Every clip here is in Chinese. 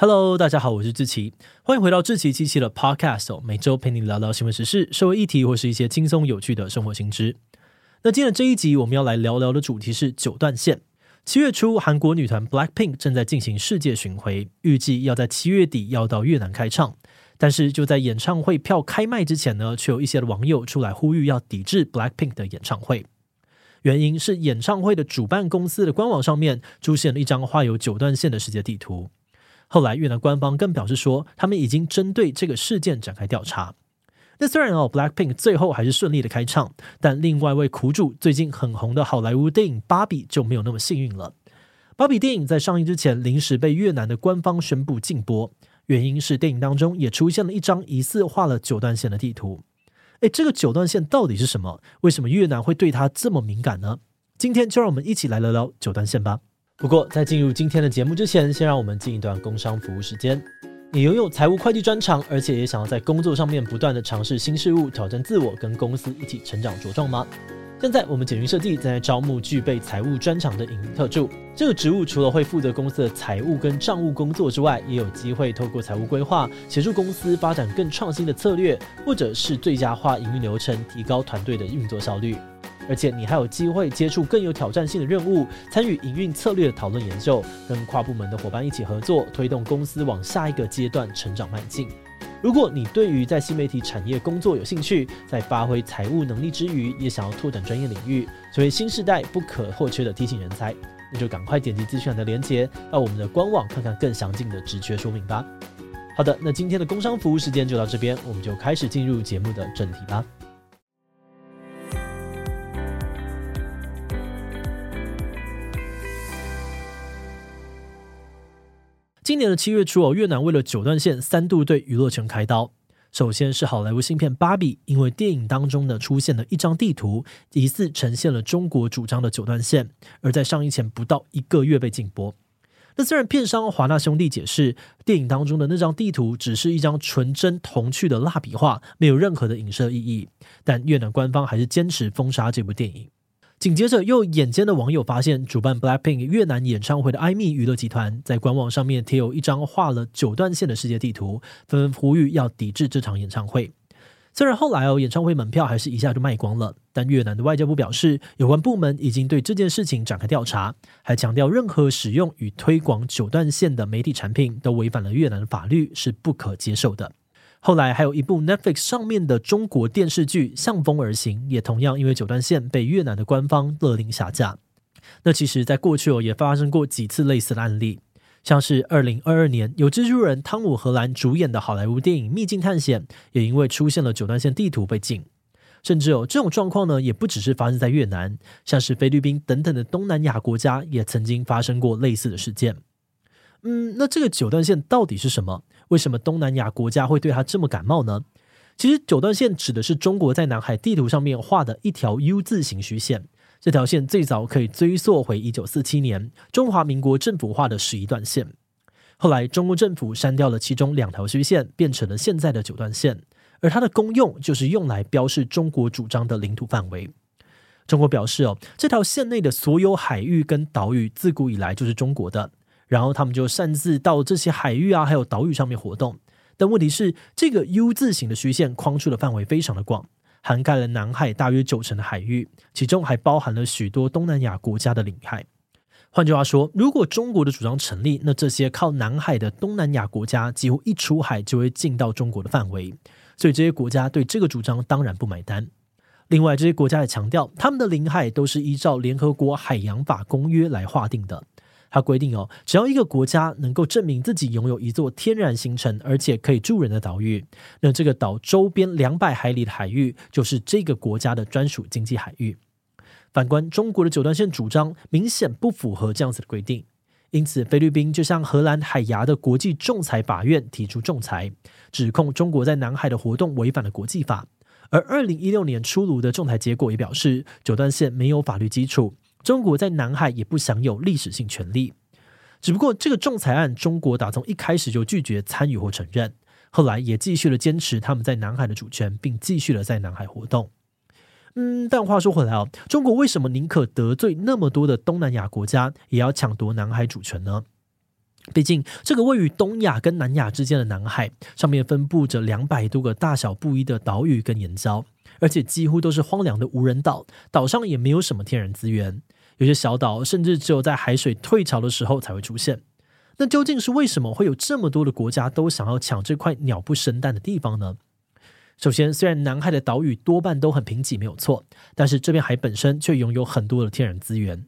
Hello，大家好，我是志奇，欢迎回到志奇七七的 Podcast，每周陪你聊聊新闻时事、社会议题或是一些轻松有趣的生活新知。那今天的这一集我们要来聊聊的主题是九段线。七月初，韩国女团 Blackpink 正在进行世界巡回，预计要在七月底要到越南开唱。但是就在演唱会票开卖之前呢，却有一些的网友出来呼吁要抵制 Blackpink 的演唱会。原因是演唱会的主办公司的官网上面出现了一张画有九段线的世界地图。后来，越南官方更表示说，他们已经针对这个事件展开调查。那虽然哦，Blackpink 最后还是顺利的开唱，但另外一位苦主，最近很红的好莱坞电影《芭比》就没有那么幸运了。芭比电影在上映之前，临时被越南的官方宣布禁播，原因是电影当中也出现了一张疑似画了九段线的地图。诶，这个九段线到底是什么？为什么越南会对它这么敏感呢？今天就让我们一起来聊聊九段线吧。不过，在进入今天的节目之前，先让我们进一段工商服务时间。你拥有财务会计专长，而且也想要在工作上面不断的尝试新事物，挑战自我，跟公司一起成长茁壮吗？现在，我们简云设计正在招募具备财务专长的营运特助。这个职务除了会负责公司的财务跟账务工作之外，也有机会透过财务规划，协助公司发展更创新的策略，或者是最佳化营运流程，提高团队的运作效率。而且你还有机会接触更有挑战性的任务，参与营运策略的讨论研究，跟跨部门的伙伴一起合作，推动公司往下一个阶段成长迈进。如果你对于在新媒体产业工作有兴趣，在发挥财务能力之余，也想要拓展专业领域，成为新时代不可或缺的 T 型人才，那就赶快点击资讯栏的链接，到我们的官网看看更详尽的职缺说明吧。好的，那今天的工商服务时间就到这边，我们就开始进入节目的正题吧。今年的七月初哦，越南为了九段线三度对娱乐圈开刀。首先是好莱坞新片《芭比》，因为电影当中呢出现了一张地图，疑似呈现了中国主张的九段线，而在上映前不到一个月被禁播。那虽然片商华纳兄弟解释，电影当中的那张地图只是一张纯真童趣的蜡笔画，没有任何的影射意义，但越南官方还是坚持封杀这部电影。紧接着，又眼尖的网友发现，主办 Blackpink 越南演唱会的 i-ME 娱乐集团在官网上面贴有一张画了九段线的世界地图，纷纷呼吁要抵制这场演唱会。虽然后来哦，演唱会门票还是一下就卖光了，但越南的外交部表示，有关部门已经对这件事情展开调查，还强调任何使用与推广九段线的媒体产品都违反了越南的法律，是不可接受的。后来还有一部 Netflix 上面的中国电视剧《向风而行》，也同样因为九段线被越南的官方勒令下架。那其实，在过去哦，也发生过几次类似的案例，像是二零二二年有蜘蛛人汤姆·荷兰主演的好莱坞电影《秘境探险》，也因为出现了九段线地图被禁。甚至有这种状况呢，也不只是发生在越南，像是菲律宾等等的东南亚国家，也曾经发生过类似的事件。嗯，那这个九段线到底是什么？为什么东南亚国家会对它这么感冒呢？其实九段线指的是中国在南海地图上面画的一条 U 字形虚线。这条线最早可以追溯回一九四七年中华民国政府画的十一段线。后来中国政府删掉了其中两条虚线，变成了现在的九段线。而它的功用就是用来标示中国主张的领土范围。中国表示哦，这条线内的所有海域跟岛屿自古以来就是中国的。然后他们就擅自到这些海域啊，还有岛屿上面活动。但问题是，这个 U 字形的虚线框出的范围非常的广，涵盖了南海大约九成的海域，其中还包含了许多东南亚国家的领海。换句话说，如果中国的主张成立，那这些靠南海的东南亚国家几乎一出海就会进到中国的范围，所以这些国家对这个主张当然不买单。另外，这些国家也强调，他们的领海都是依照联合国海洋法公约来划定的。它规定哦，只要一个国家能够证明自己拥有一座天然形成而且可以住人的岛屿，那这个岛周边两百海里的海域就是这个国家的专属经济海域。反观中国的九段线主张，明显不符合这样子的规定，因此菲律宾就向荷兰海牙的国际仲裁法院提出仲裁，指控中国在南海的活动违反了国际法。而二零一六年出炉的仲裁结果也表示，九段线没有法律基础，中国在南海也不享有历史性权利。只不过这个仲裁案，中国打从一开始就拒绝参与或承认，后来也继续了坚持他们在南海的主权，并继续了在南海活动。嗯，但话说回来哦，中国为什么宁可得罪那么多的东南亚国家，也要抢夺南海主权呢？毕竟，这个位于东亚跟南亚之间的南海，上面分布着两百多个大小不一的岛屿跟岩礁，而且几乎都是荒凉的无人岛，岛上也没有什么天然资源，有些小岛甚至只有在海水退潮的时候才会出现。那究竟是为什么会有这么多的国家都想要抢这块鸟不生蛋的地方呢？首先，虽然南海的岛屿多半都很贫瘠，没有错，但是这片海本身却拥有很多的天然资源。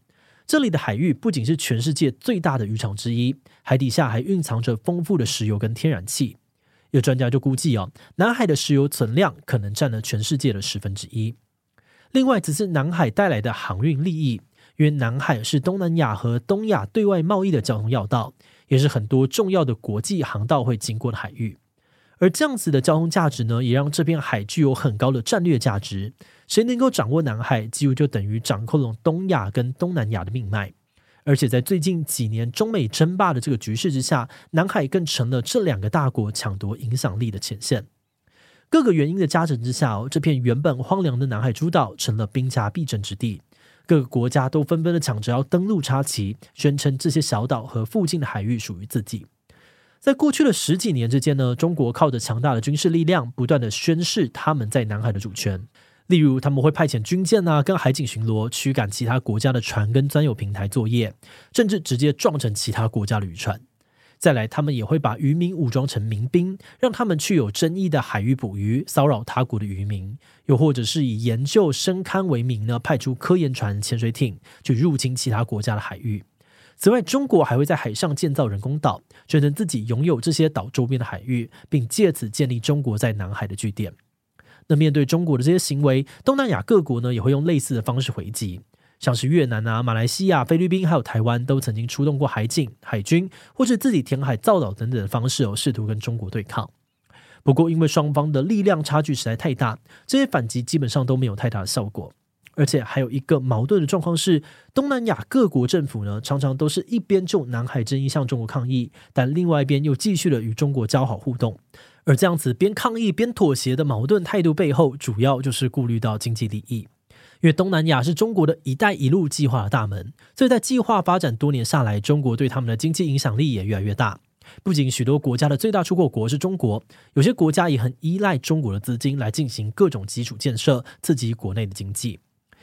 这里的海域不仅是全世界最大的渔场之一，海底下还蕴藏着丰富的石油跟天然气。有专家就估计哦，南海的石油存量可能占了全世界的十分之一。另外，只是南海带来的航运利益，因为南海是东南亚和东亚对外贸易的交通要道，也是很多重要的国际航道会经过的海域。而这样子的交通价值呢，也让这片海具有很高的战略价值。谁能够掌握南海，几乎就等于掌控了东亚跟东南亚的命脉。而且在最近几年中美争霸的这个局势之下，南海更成了这两个大国抢夺影响力的前线。各个原因的加成之下，这片原本荒凉的南海诸岛成了兵家必争之地。各个国家都纷纷的抢着要登陆插旗，宣称这些小岛和附近的海域属于自己。在过去的十几年之间呢，中国靠着强大的军事力量，不断的宣示他们在南海的主权。例如，他们会派遣军舰啊，跟海警巡逻，驱赶其他国家的船跟专有平台作业，甚至直接撞成其他国家的渔船。再来，他们也会把渔民武装成民兵，让他们去有争议的海域捕鱼，骚扰他国的渔民；又或者是以研究深勘为名呢，派出科研船、潜水艇去入侵其他国家的海域。此外，中国还会在海上建造人工岛，宣称自己拥有这些岛周边的海域，并借此建立中国在南海的据点。那面对中国的这些行为，东南亚各国呢也会用类似的方式回击，像是越南啊、马来西亚、菲律宾还有台湾都曾经出动过海警、海军，或是自己填海造岛等等的方式哦，试图跟中国对抗。不过，因为双方的力量差距实在太大，这些反击基本上都没有太大的效果。而且还有一个矛盾的状况是，东南亚各国政府呢，常常都是一边就南海争议向中国抗议，但另外一边又继续的与中国交好互动。而这样子边抗议边妥协的矛盾态度背后，主要就是顾虑到经济利益。因为东南亚是中国的一带一路计划的大门，所以在计划发展多年下来，中国对他们的经济影响力也越来越大。不仅许多国家的最大出口国是中国，有些国家也很依赖中国的资金来进行各种基础建设，刺激国内的经济。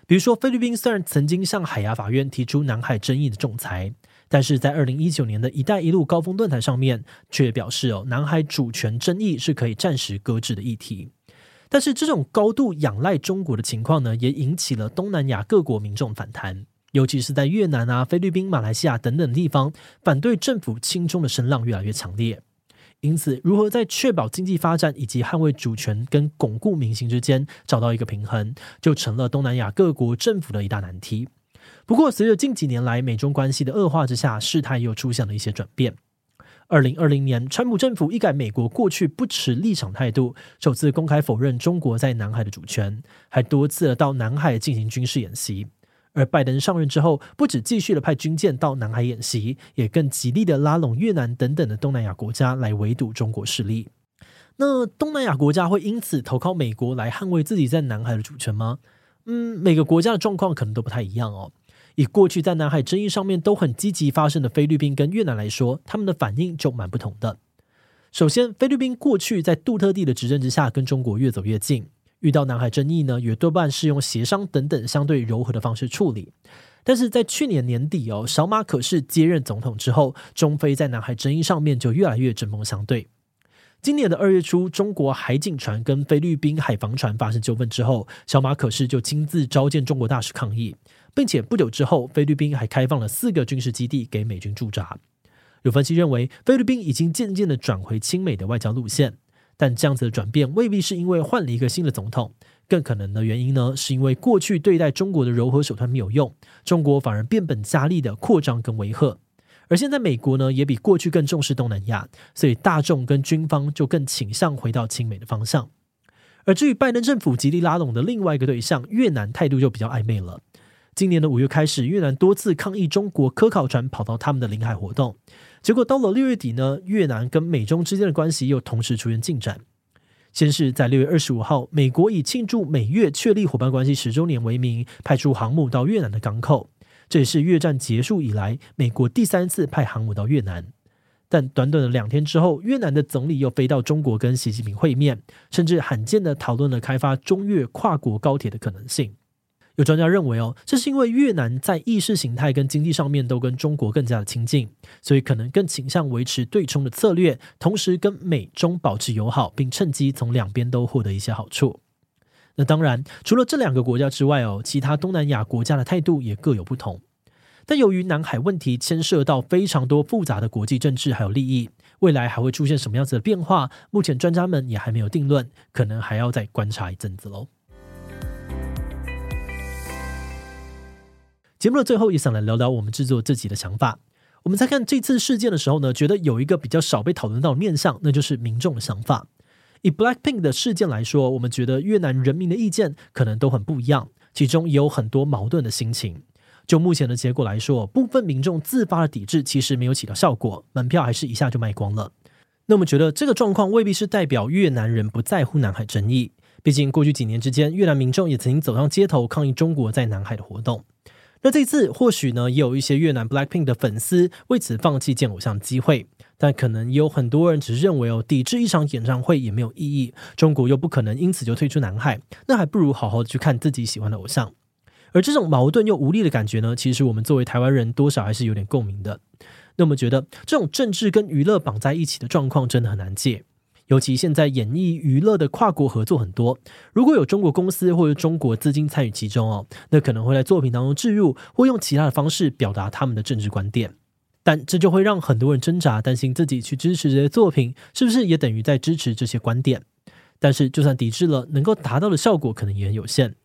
比如说，菲律宾虽然曾经向海牙法院提出南海争议的仲裁，但是在二零一九年的一带一路高峰论坛上面，却表示哦，南海主权争议是可以暂时搁置的议题。但是这种高度仰赖中国的情况呢，也引起了东南亚各国民众反弹，尤其是在越南啊、菲律宾、马来西亚等等地方，反对政府亲中的声浪越来越强烈。因此，如何在确保经济发展以及捍卫主权跟巩固民心之间找到一个平衡，就成了东南亚各国政府的一大难题。不过，随着近几年来美中关系的恶化之下，事态又出现了一些转变。二零二零年，川普政府一改美国过去不持立场态度，首次公开否认中国在南海的主权，还多次到南海进行军事演习。而拜登上任之后，不止继续的派军舰到南海演习，也更极力的拉拢越南等等的东南亚国家来围堵中国势力。那东南亚国家会因此投靠美国来捍卫自己在南海的主权吗？嗯，每个国家的状况可能都不太一样哦。以过去在南海争议上面都很积极发声的菲律宾跟越南来说，他们的反应就蛮不同的。首先，菲律宾过去在杜特地的执政之下，跟中国越走越近。遇到南海争议呢，也多半是用协商等等相对柔和的方式处理。但是在去年年底哦，小马可是接任总统之后，中菲在南海争议上面就越来越针锋相对。今年的二月初，中国海警船跟菲律宾海防船发生纠纷之后，小马可是就亲自召见中国大使抗议，并且不久之后，菲律宾还开放了四个军事基地给美军驻扎。有分析认为，菲律宾已经渐渐的转回亲美的外交路线。但这样子的转变未必是因为换了一个新的总统，更可能的原因呢，是因为过去对待中国的柔和手段没有用，中国反而变本加厉的扩张跟威吓，而现在美国呢，也比过去更重视东南亚，所以大众跟军方就更倾向回到亲美的方向。而至于拜登政府极力拉拢的另外一个对象越南，态度就比较暧昧了。今年的五月开始，越南多次抗议中国科考船跑到他们的领海活动，结果到了六月底呢，越南跟美中之间的关系又同时出现进展。先是在六月二十五号，美国以庆祝美越确立伙伴关系十周年为名，派出航母到越南的港口。这也是越战结束以来，美国第三次派航母到越南。但短短的两天之后，越南的总理又飞到中国跟习近平会面，甚至罕见的讨论了开发中越跨国高铁的可能性。有专家认为，哦，这是因为越南在意识形态跟经济上面都跟中国更加的亲近，所以可能更倾向维持对冲的策略，同时跟美中保持友好，并趁机从两边都获得一些好处。那当然，除了这两个国家之外，哦，其他东南亚国家的态度也各有不同。但由于南海问题牵涉到非常多复杂的国际政治还有利益，未来还会出现什么样子的变化，目前专家们也还没有定论，可能还要再观察一阵子喽。节目的最后也想来聊聊我们制作自己的想法。我们在看这次事件的时候呢，觉得有一个比较少被讨论到的面向，那就是民众的想法。以 Blackpink 的事件来说，我们觉得越南人民的意见可能都很不一样，其中也有很多矛盾的心情。就目前的结果来说，部分民众自发的抵制其实没有起到效果，门票还是一下就卖光了。那我们觉得这个状况未必是代表越南人不在乎南海争议，毕竟过去几年之间，越南民众也曾经走上街头抗议中国在南海的活动。那这次或许呢，也有一些越南 Blackpink 的粉丝为此放弃见偶像机会，但可能也有很多人只是认为哦，抵制一场演唱会也没有意义，中国又不可能因此就退出南海，那还不如好好的去看自己喜欢的偶像。而这种矛盾又无力的感觉呢，其实我们作为台湾人多少还是有点共鸣的。那我们觉得这种政治跟娱乐绑在一起的状况真的很难戒。尤其现在演艺娱乐的跨国合作很多，如果有中国公司或者中国资金参与其中哦，那可能会在作品当中置入，或用其他的方式表达他们的政治观点。但这就会让很多人挣扎，担心自己去支持这些作品，是不是也等于在支持这些观点？但是就算抵制了，能够达到的效果可能也很有限。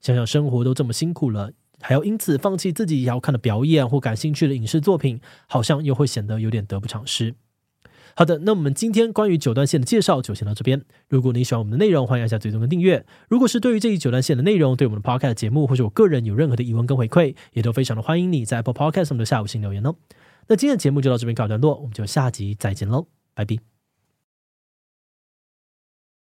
想想生活都这么辛苦了，还要因此放弃自己要看的表演或感兴趣的影视作品，好像又会显得有点得不偿失。好的，那我们今天关于九段线的介绍就先到这边。如果你喜欢我们的内容，欢迎按下追踪的订阅。如果是对于这一九段线的内容，对我们的 Podcast 节目或者我个人有任何的疑问跟回馈，也都非常的欢迎你在 Apple Podcast 上面留下五星留言哦。那今天的节目就到这边告一段落，我们就下集再见喽，拜拜。